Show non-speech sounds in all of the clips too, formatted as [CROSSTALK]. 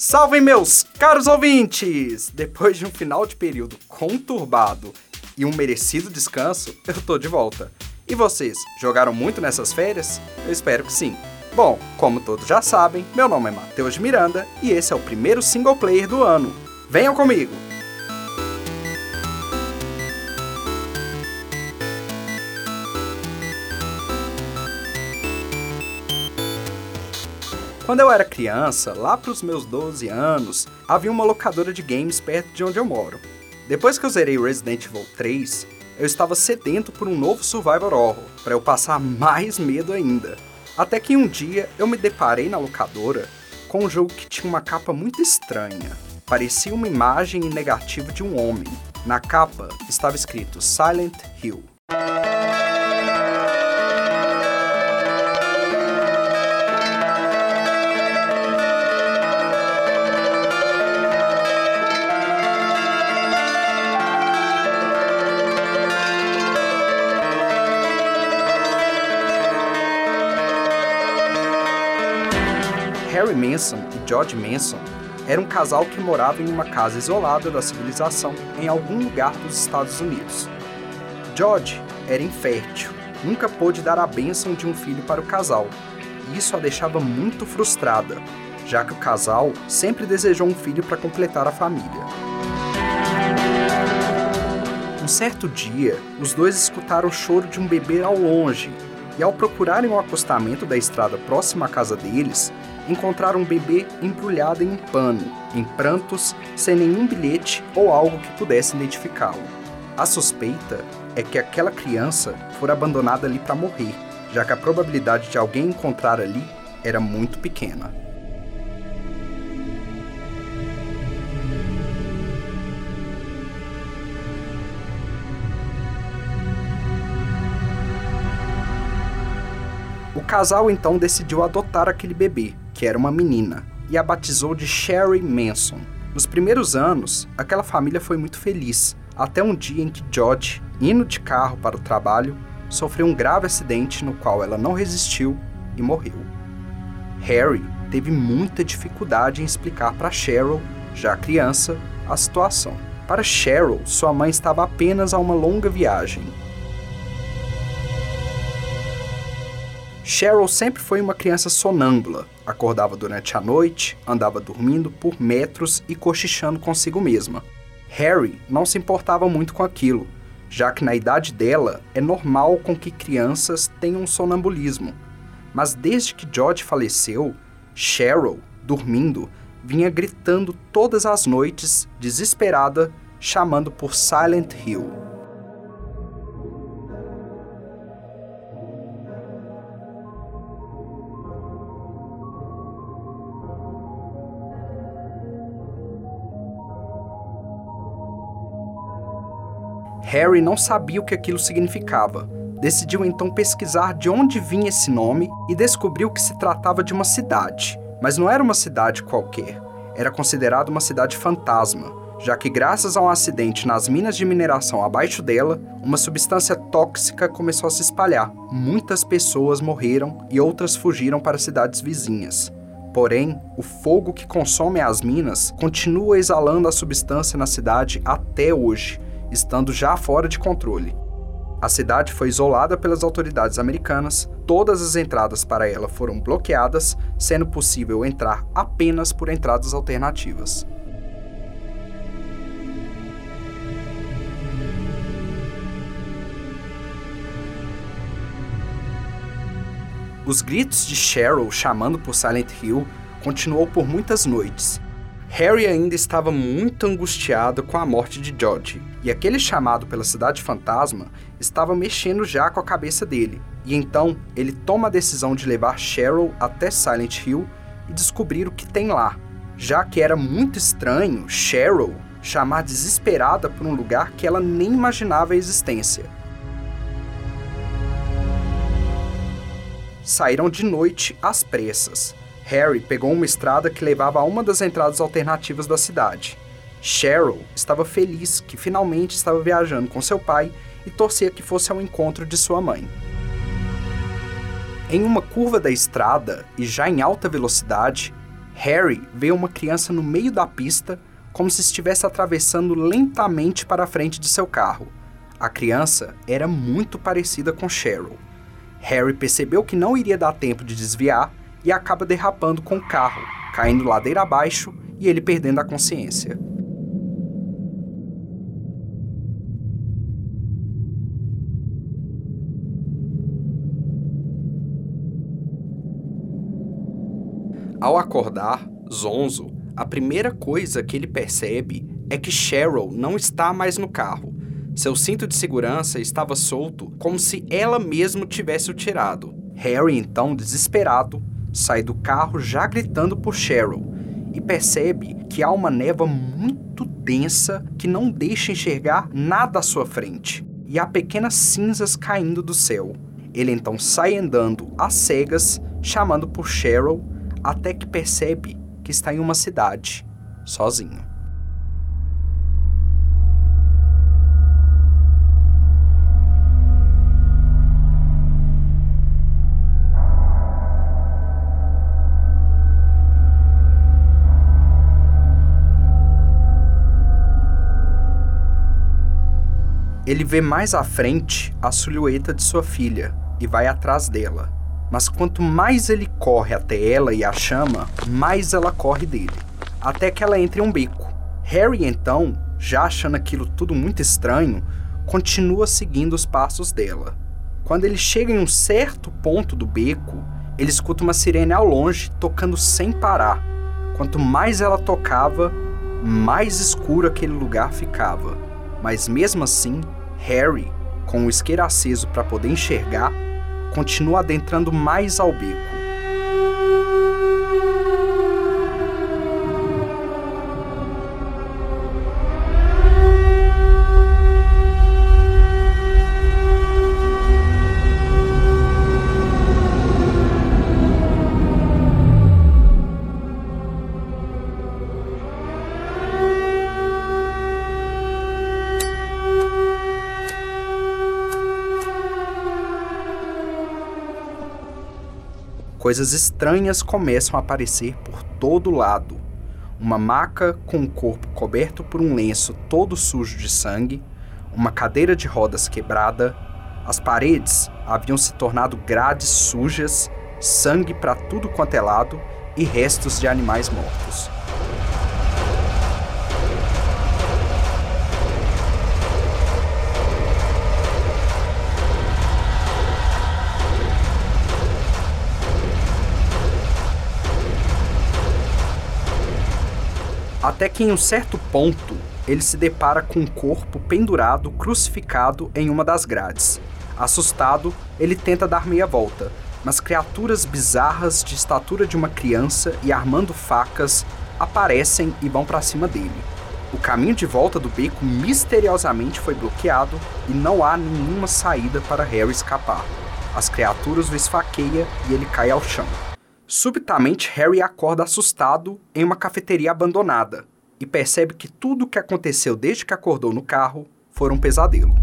Salve meus caros ouvintes! Depois de um final de período conturbado e um merecido descanso, eu tô de volta. E vocês, jogaram muito nessas férias? Eu espero que sim. Bom, como todos já sabem, meu nome é Matheus Miranda e esse é o primeiro single player do ano. Venham comigo! Quando eu era criança, lá para os meus 12 anos, havia uma locadora de games perto de onde eu moro. Depois que eu zerei Resident Evil 3, eu estava sedento por um novo survival horror, para eu passar [LAUGHS] mais medo ainda. Até que um dia eu me deparei na locadora com um jogo que tinha uma capa muito estranha. Parecia uma imagem negativa de um homem. Na capa estava escrito Silent Hill. Manson e George Manson eram um casal que morava em uma casa isolada da civilização em algum lugar dos Estados Unidos. George era infértil, nunca pôde dar a bênção de um filho para o casal, e isso a deixava muito frustrada, já que o casal sempre desejou um filho para completar a família. Um certo dia, os dois escutaram o choro de um bebê ao longe, e ao procurarem o acostamento da estrada próxima à casa deles, encontraram um bebê embrulhado em um pano, em prantos, sem nenhum bilhete ou algo que pudesse identificá-lo. A suspeita é que aquela criança fora abandonada ali para morrer, já que a probabilidade de alguém encontrar ali era muito pequena. Casal então decidiu adotar aquele bebê, que era uma menina, e a batizou de Sherry Manson. Nos primeiros anos, aquela família foi muito feliz, até um dia em que George, indo de carro para o trabalho, sofreu um grave acidente no qual ela não resistiu e morreu. Harry teve muita dificuldade em explicar para Cheryl, já criança, a situação. Para Cheryl, sua mãe estava apenas a uma longa viagem Cheryl sempre foi uma criança sonâmbula. Acordava durante a noite, andava dormindo por metros e cochichando consigo mesma. Harry não se importava muito com aquilo, já que na idade dela é normal com que crianças tenham sonambulismo. Mas desde que George faleceu, Cheryl, dormindo, vinha gritando todas as noites, desesperada, chamando por Silent Hill. Harry não sabia o que aquilo significava. Decidiu então pesquisar de onde vinha esse nome e descobriu que se tratava de uma cidade. Mas não era uma cidade qualquer, era considerada uma cidade fantasma, já que, graças a um acidente nas minas de mineração abaixo dela, uma substância tóxica começou a se espalhar. Muitas pessoas morreram e outras fugiram para cidades vizinhas. Porém, o fogo que consome as minas continua exalando a substância na cidade até hoje, estando já fora de controle. A cidade foi isolada pelas autoridades americanas, todas as entradas para ela foram bloqueadas, sendo possível entrar apenas por entradas alternativas. Os gritos de Cheryl chamando por Silent Hill continuou por muitas noites, Harry ainda estava muito angustiado com a morte de George, e aquele chamado pela cidade fantasma estava mexendo já com a cabeça dele. E então ele toma a decisão de levar Cheryl até Silent Hill e descobrir o que tem lá, já que era muito estranho Cheryl chamar desesperada por um lugar que ela nem imaginava a existência. Saíram de noite às pressas, Harry pegou uma estrada que levava a uma das entradas alternativas da cidade. Cheryl estava feliz que finalmente estava viajando com seu pai e torcia que fosse ao encontro de sua mãe. Em uma curva da estrada e já em alta velocidade, Harry vê uma criança no meio da pista, como se estivesse atravessando lentamente para a frente de seu carro. A criança era muito parecida com Cheryl. Harry percebeu que não iria dar tempo de desviar e acaba derrapando com o carro, caindo ladeira abaixo e ele perdendo a consciência. Ao acordar, zonzo, a primeira coisa que ele percebe é que Cheryl não está mais no carro. Seu cinto de segurança estava solto, como se ela mesma tivesse o tirado. Harry, então, desesperado, sai do carro já gritando por Cheryl e percebe que há uma névoa muito densa que não deixa enxergar nada à sua frente e há pequenas cinzas caindo do céu. Ele então sai andando às cegas, chamando por Cheryl até que percebe que está em uma cidade, sozinho. Ele vê mais à frente a silhueta de sua filha e vai atrás dela mas quanto mais ele corre até ela e a chama, mais ela corre dele, até que ela entre em um beco. Harry, então, já achando aquilo tudo muito estranho, continua seguindo os passos dela. Quando ele chega em um certo ponto do beco, ele escuta uma sirene ao longe tocando sem parar. Quanto mais ela tocava, mais escuro aquele lugar ficava. Mas mesmo assim, Harry, com o isqueiro aceso para poder enxergar, continua adentrando mais ao beco. Coisas estranhas começam a aparecer por todo lado. Uma maca com o corpo coberto por um lenço todo sujo de sangue, uma cadeira de rodas quebrada, as paredes haviam se tornado grades sujas, sangue para tudo quanto é lado e restos de animais mortos. Até que em um certo ponto, ele se depara com um corpo pendurado, crucificado em uma das grades. Assustado, ele tenta dar meia volta, mas criaturas bizarras de estatura de uma criança e armando facas aparecem e vão para cima dele. O caminho de volta do beco misteriosamente foi bloqueado e não há nenhuma saída para Harry escapar. As criaturas o esfaqueiam e ele cai ao chão. Subitamente, Harry acorda assustado em uma cafeteria abandonada e percebe que tudo o que aconteceu desde que acordou no carro foi um pesadelo.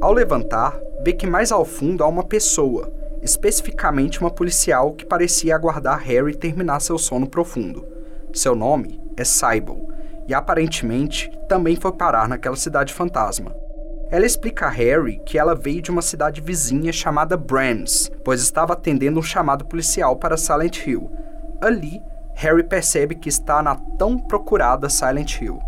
Ao levantar, vê que mais ao fundo há uma pessoa especificamente uma policial que parecia aguardar Harry terminar seu sono profundo. Seu nome é Sybil, e aparentemente também foi parar naquela cidade fantasma. Ela explica a Harry que ela veio de uma cidade vizinha chamada Brands, pois estava atendendo um chamado policial para Silent Hill. Ali, Harry percebe que está na tão procurada Silent Hill.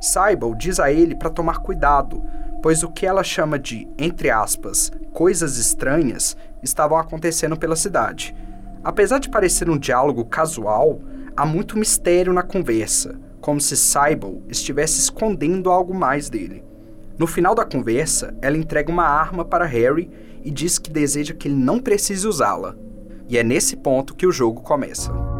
Sybil diz a ele para tomar cuidado, pois o que ela chama de, entre aspas, coisas estranhas estavam acontecendo pela cidade. Apesar de parecer um diálogo casual, há muito mistério na conversa, como se Sybil estivesse escondendo algo mais dele. No final da conversa, ela entrega uma arma para Harry e diz que deseja que ele não precise usá-la. E é nesse ponto que o jogo começa.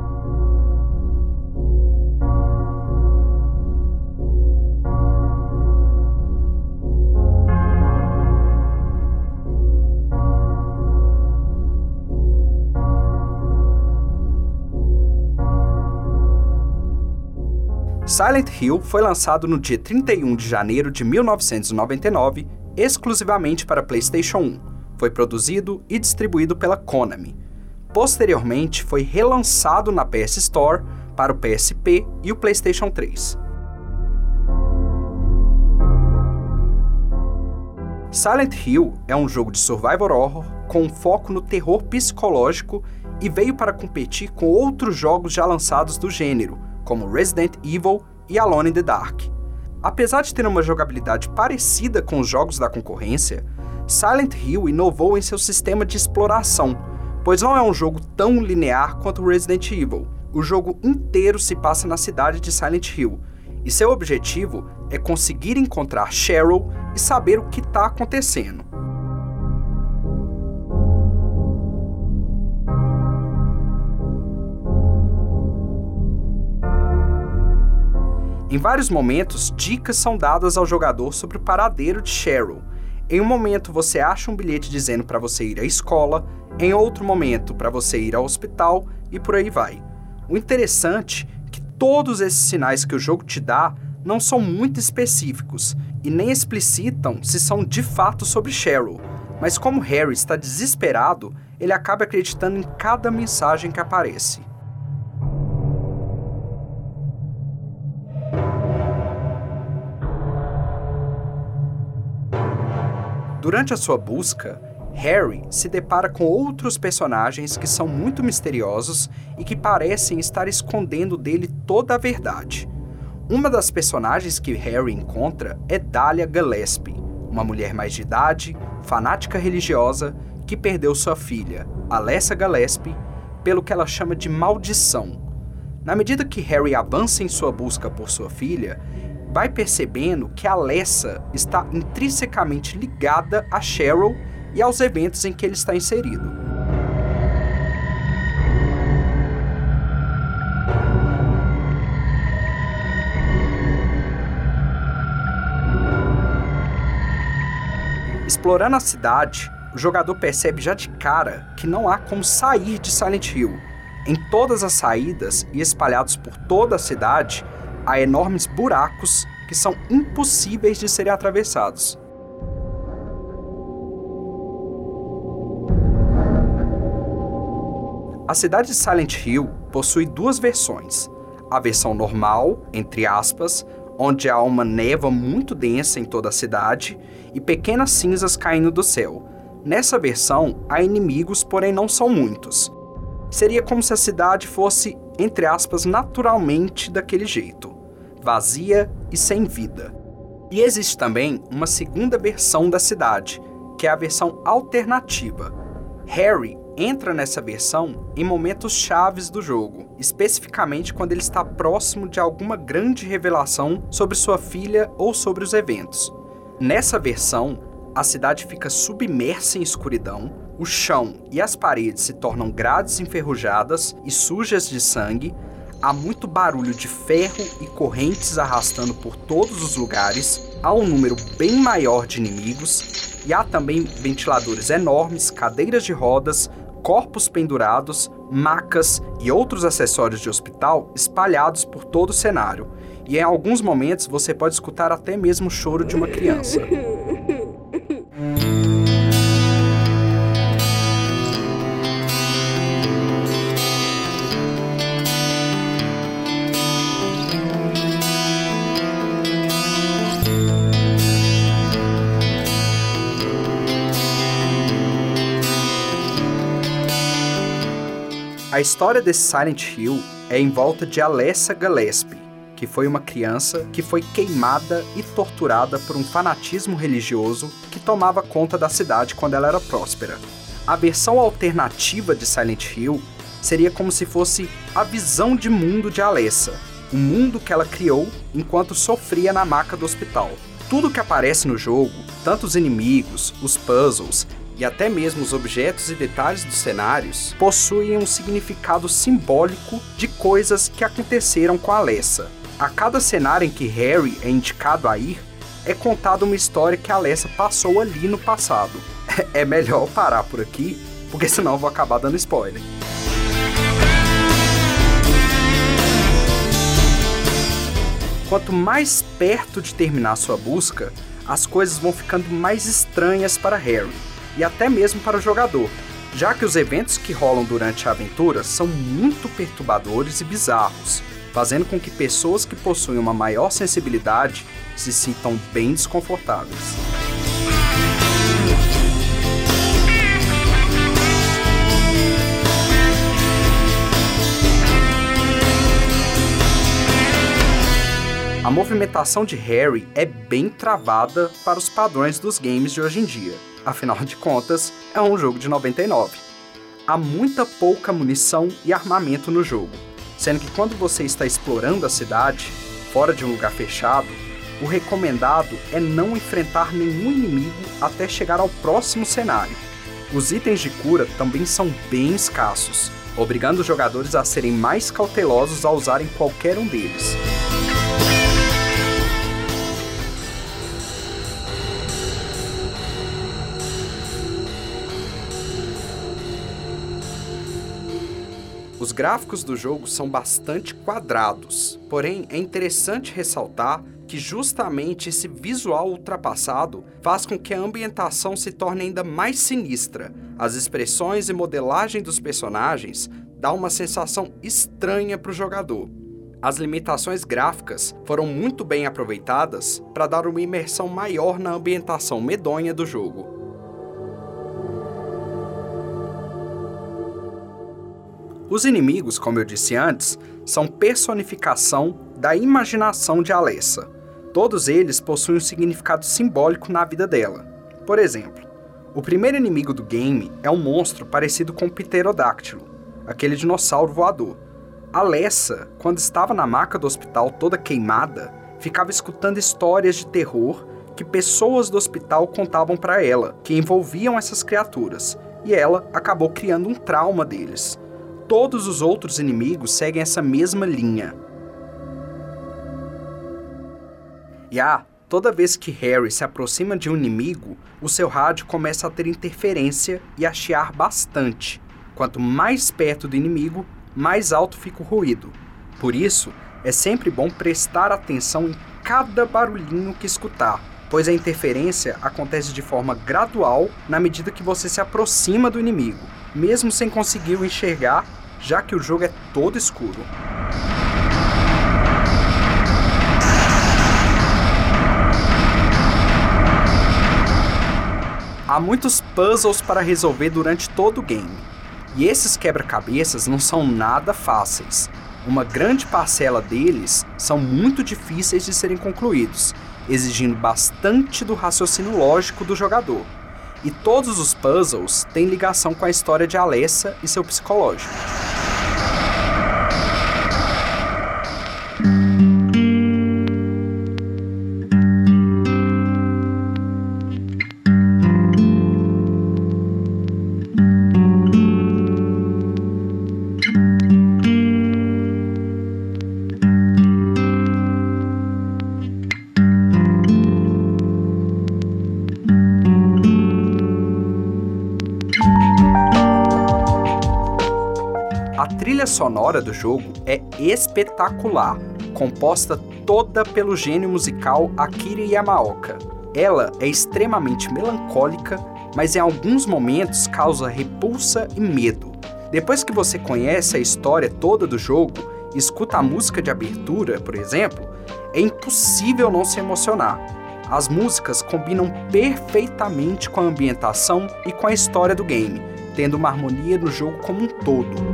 Silent Hill foi lançado no dia 31 de janeiro de 1999, exclusivamente para PlayStation 1. Foi produzido e distribuído pela Konami. Posteriormente, foi relançado na PS Store para o PSP e o PlayStation 3. Silent Hill é um jogo de survival horror com foco no terror psicológico e veio para competir com outros jogos já lançados do gênero, como Resident Evil e Alone in the Dark. Apesar de ter uma jogabilidade parecida com os jogos da concorrência, Silent Hill inovou em seu sistema de exploração, pois não é um jogo tão linear quanto Resident Evil. O jogo inteiro se passa na cidade de Silent Hill, e seu objetivo é conseguir encontrar Cheryl e saber o que está acontecendo. Em vários momentos, dicas são dadas ao jogador sobre o paradeiro de Cheryl. Em um momento você acha um bilhete dizendo para você ir à escola, em outro momento para você ir ao hospital e por aí vai. O interessante é que todos esses sinais que o jogo te dá não são muito específicos e nem explicitam se são de fato sobre Cheryl, mas como Harry está desesperado, ele acaba acreditando em cada mensagem que aparece. Durante a sua busca, Harry se depara com outros personagens que são muito misteriosos e que parecem estar escondendo dele toda a verdade. Uma das personagens que Harry encontra é Dahlia Gillespie, uma mulher mais de idade, fanática religiosa, que perdeu sua filha, Alessa Gillespie, pelo que ela chama de maldição. Na medida que Harry avança em sua busca por sua filha, vai percebendo que Alessa está intrinsecamente ligada a Cheryl e aos eventos em que ele está inserido. Explorando a cidade, o jogador percebe já de cara que não há como sair de Silent Hill. Em todas as saídas e espalhados por toda a cidade, há enormes buracos que são impossíveis de serem atravessados. A cidade de Silent Hill possui duas versões. A versão normal, entre aspas, onde há uma névoa muito densa em toda a cidade e pequenas cinzas caindo do céu. Nessa versão, há inimigos, porém não são muitos. Seria como se a cidade fosse, entre aspas, naturalmente daquele jeito, vazia e sem vida. E existe também uma segunda versão da cidade, que é a versão alternativa. Harry entra nessa versão em momentos chaves do jogo, especificamente quando ele está próximo de alguma grande revelação sobre sua filha ou sobre os eventos. Nessa versão, a cidade fica submersa em escuridão, o chão e as paredes se tornam grades enferrujadas e sujas de sangue, há muito barulho de ferro e correntes arrastando por todos os lugares, há um número bem maior de inimigos e há também ventiladores enormes, cadeiras de rodas, corpos pendurados, macas e outros acessórios de hospital espalhados por todo o cenário. E em alguns momentos você pode escutar até mesmo o choro de uma criança. [LAUGHS] A história desse Silent Hill é em volta de Alessa Gillespie, que foi uma criança que foi queimada e torturada por um fanatismo religioso que tomava conta da cidade quando ela era próspera. A versão alternativa de Silent Hill seria como se fosse a visão de mundo de Alessa, o mundo que ela criou enquanto sofria na maca do hospital. Tudo que aparece no jogo, tanto os inimigos, os puzzles e até mesmo os objetos e detalhes dos cenários possuem um significado simbólico de coisas que aconteceram com Alessa. A cada cenário em que Harry é indicado a ir, é contada uma história que Alessa passou ali no passado. [LAUGHS] É melhor parar por aqui, porque senão vou acabar dando spoiler. Quanto mais perto de terminar sua busca, as coisas vão ficando mais estranhas para Harry e até mesmo para o jogador, já que os eventos que rolam durante a aventura são muito perturbadores e bizarros, fazendo com que pessoas que possuem uma maior sensibilidade se sintam bem desconfortáveis. A movimentação de Harry é bem travada para os padrões dos games de hoje em dia. Afinal de contas, é um jogo de 99. Há muita pouca munição e armamento no jogo, sendo que quando você está explorando a cidade, fora de um lugar fechado, o recomendado é não enfrentar nenhum inimigo até chegar ao próximo cenário. Os itens de cura também são bem escassos, obrigando os jogadores a serem mais cautelosos ao usarem qualquer um deles. Os gráficos do jogo são bastante quadrados, porém é interessante ressaltar que justamente esse visual ultrapassado faz com que a ambientação se torne ainda mais sinistra. As expressões e modelagem dos personagens dá uma sensação estranha para o jogador. As limitações gráficas foram muito bem aproveitadas para dar uma imersão maior na ambientação medonha do jogo. Os inimigos, como eu disse antes, são personificação da imaginação de Alessa. Todos eles possuem um significado simbólico na vida dela. Por exemplo, o primeiro inimigo do game é um monstro parecido com o pterodáctilo, aquele dinossauro voador. Alessa, quando estava na maca do hospital toda queimada, ficava escutando histórias de terror que pessoas do hospital contavam para ela, que envolviam essas criaturas, e ela acabou criando um trauma deles todos os outros inimigos seguem essa mesma linha. E ah, toda vez que Harry se aproxima de um inimigo, o seu rádio começa a ter interferência e a chiar bastante. Quanto mais perto do inimigo, mais alto fica o ruído. Por isso, é sempre bom prestar atenção em cada barulhinho que escutar, pois a interferência acontece de forma gradual na medida que você se aproxima do inimigo, mesmo sem conseguir o enxergar já que o jogo é todo escuro. Há muitos puzzles para resolver durante todo o game, e esses quebra-cabeças não são nada fáceis. Uma grande parcela deles são muito difíceis de serem concluídos, exigindo bastante do raciocínio lógico do jogador. E todos os puzzles têm ligação com a história de Alessa e seu psicológico. Sonora do jogo é espetacular, composta toda pelo gênio musical Akira Yamaoka. Ela é extremamente melancólica, mas em alguns momentos causa repulsa e medo. Depois que você conhece a história toda do jogo, escuta a música de abertura, por exemplo, é impossível não se emocionar. As músicas combinam perfeitamente com a ambientação e com a história do game, tendo uma harmonia no jogo como um todo.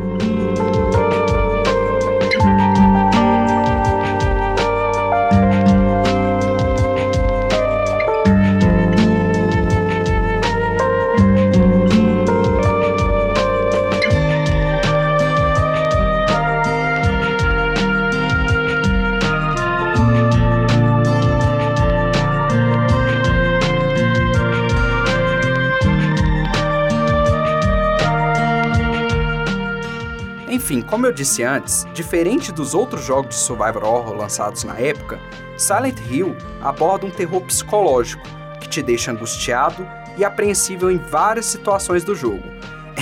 Como eu disse antes, diferente dos outros jogos de survival horror lançados na época, Silent Hill aborda um terror psicológico que te deixa angustiado e apreensível em várias situações do jogo.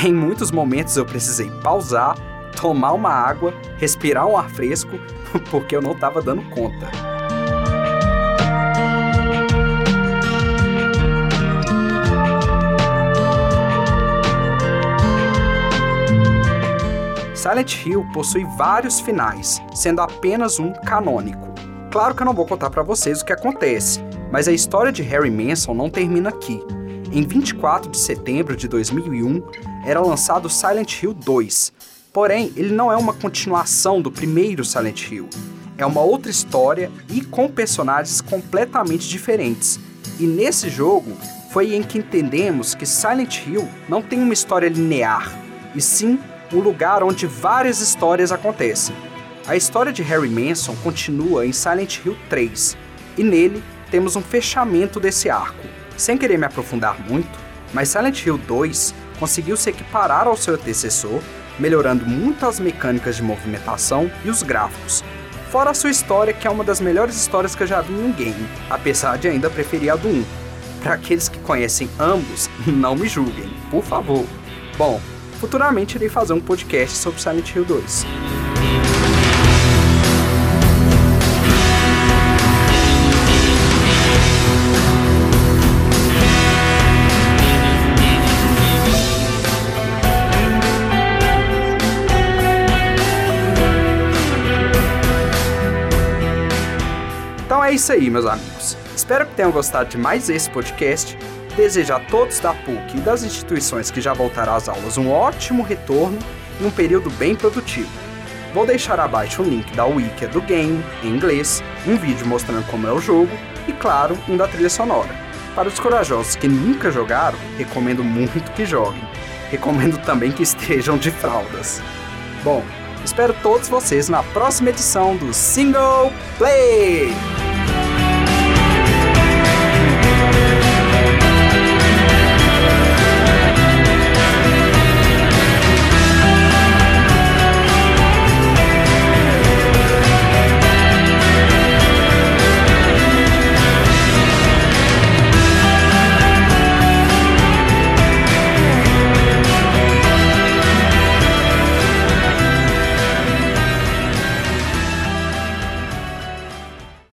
Em muitos momentos eu precisei pausar, tomar uma água, respirar um ar fresco, [LAUGHS] porque eu não estava dando conta. Silent Hill possui vários finais, sendo apenas um canônico. Claro que eu não vou contar para vocês o que acontece, mas a história de Harry Manson não termina aqui. Em 24 de setembro de 2001, era lançado Silent Hill 2. Porém, ele não é uma continuação do primeiro Silent Hill. É uma outra história e com personagens completamente diferentes. E nesse jogo foi em que entendemos que Silent Hill não tem uma história linear, e sim um lugar onde várias histórias acontecem. A história de Harry Manson continua em Silent Hill 3, e nele temos um fechamento desse arco. Sem querer me aprofundar muito, mas Silent Hill 2 conseguiu se equiparar ao seu antecessor, melhorando muito as mecânicas de movimentação e os gráficos. Fora a sua história, que é uma das melhores histórias que eu já vi em um game, apesar de ainda preferir a do 1. Para aqueles que conhecem ambos, [LAUGHS] não me julguem, por favor. Bom, futuramente irei fazer um podcast sobre Silent Hill 2. Então é isso aí, meus amigos. Espero que tenham gostado de mais esse podcast. Desejo a todos da PUC e das instituições que já voltarão às aulas um ótimo retorno e um período bem produtivo. Vou deixar abaixo o link da wiki do game, em inglês, um vídeo mostrando como é o jogo e, claro, um da trilha sonora. Para os corajosos que nunca jogaram, recomendo muito que joguem. Recomendo também que estejam de fraldas. Bom, espero todos vocês na próxima edição do Single Play!